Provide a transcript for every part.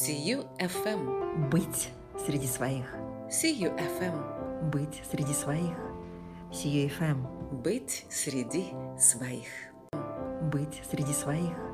CU FM. Быть среди своих. CU FM. Быть среди своих. CUFM. Быть среди своих. Быть среди своих.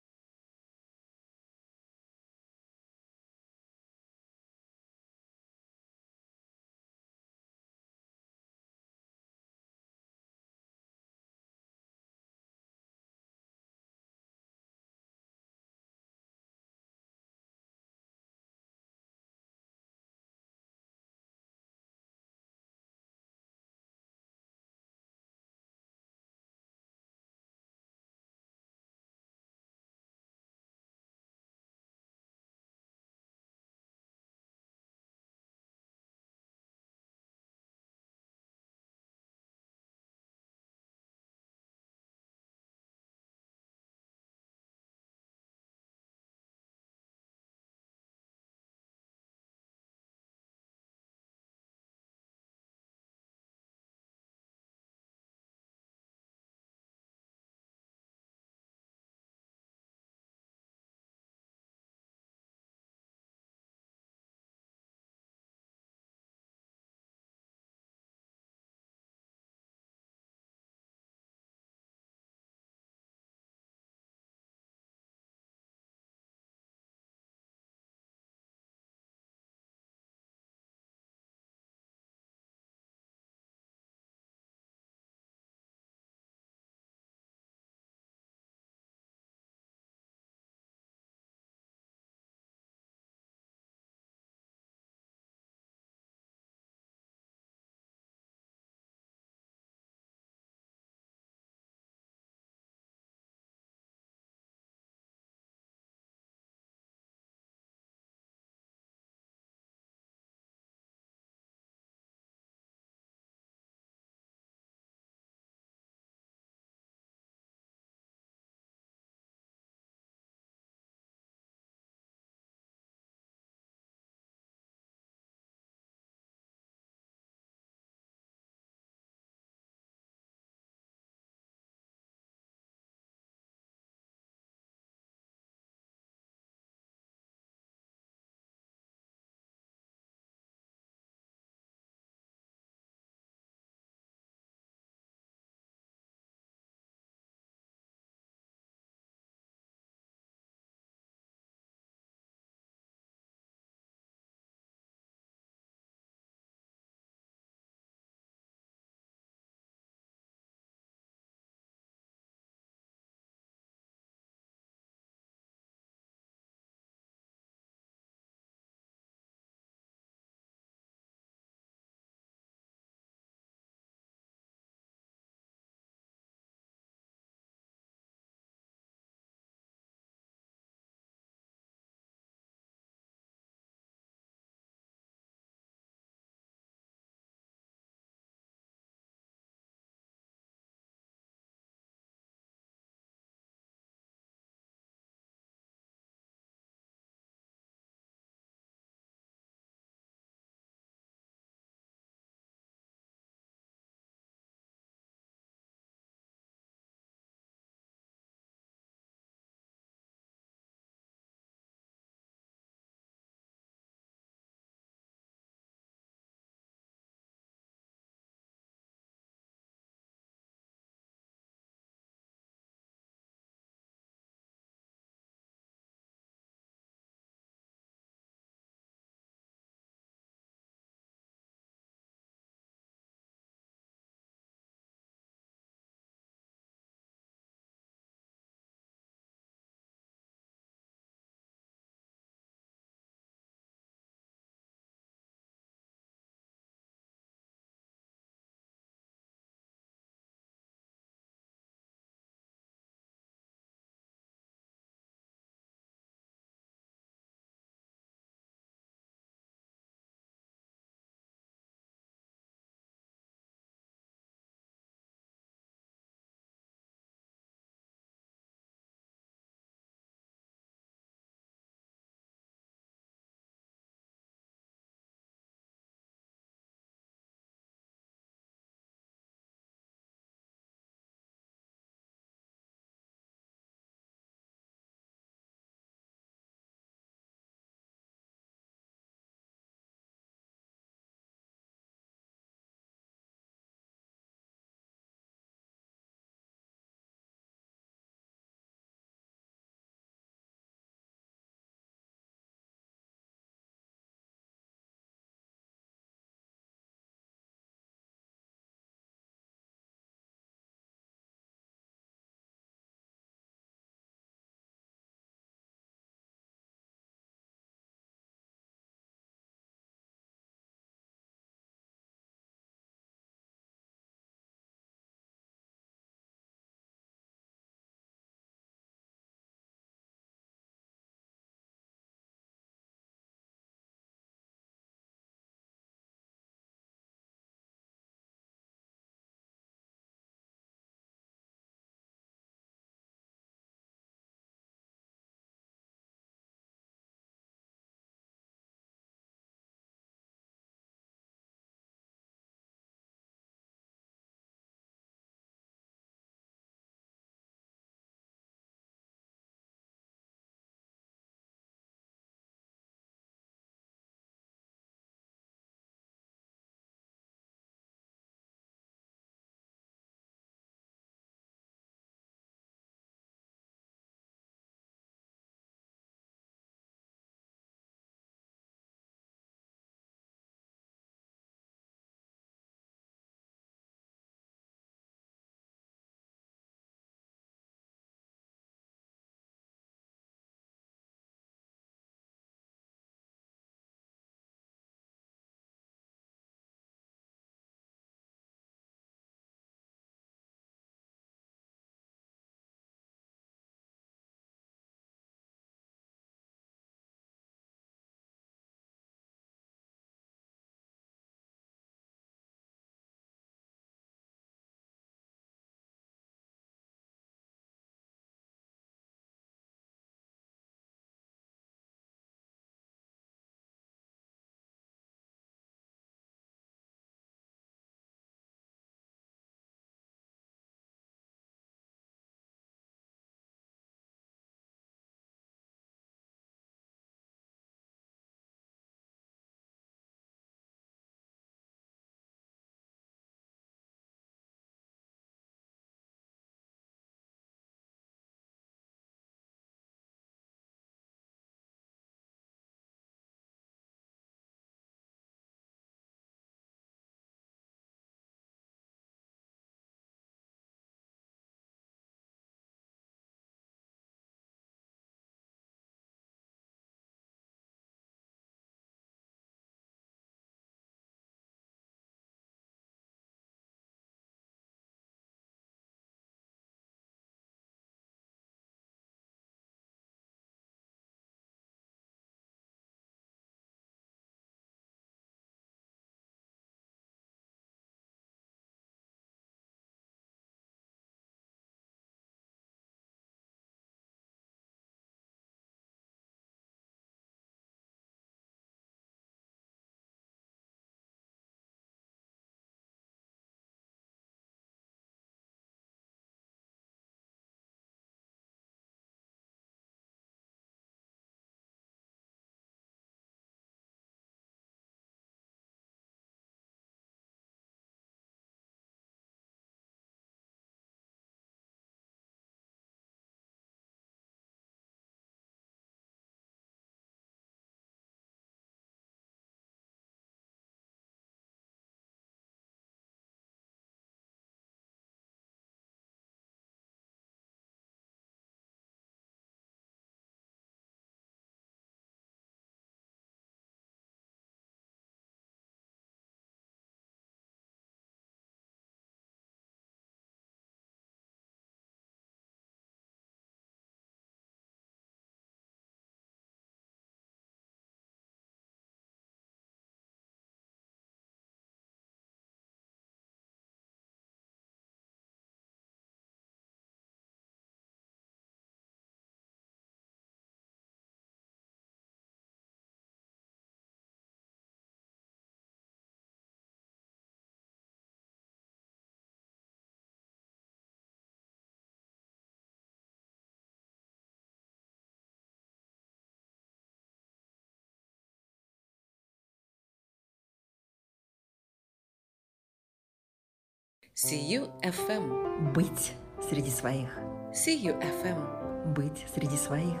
Сию FM. Быть среди своих. Сию FM. Быть среди своих.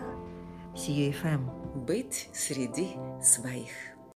Сию ФМ. Быть среди своих.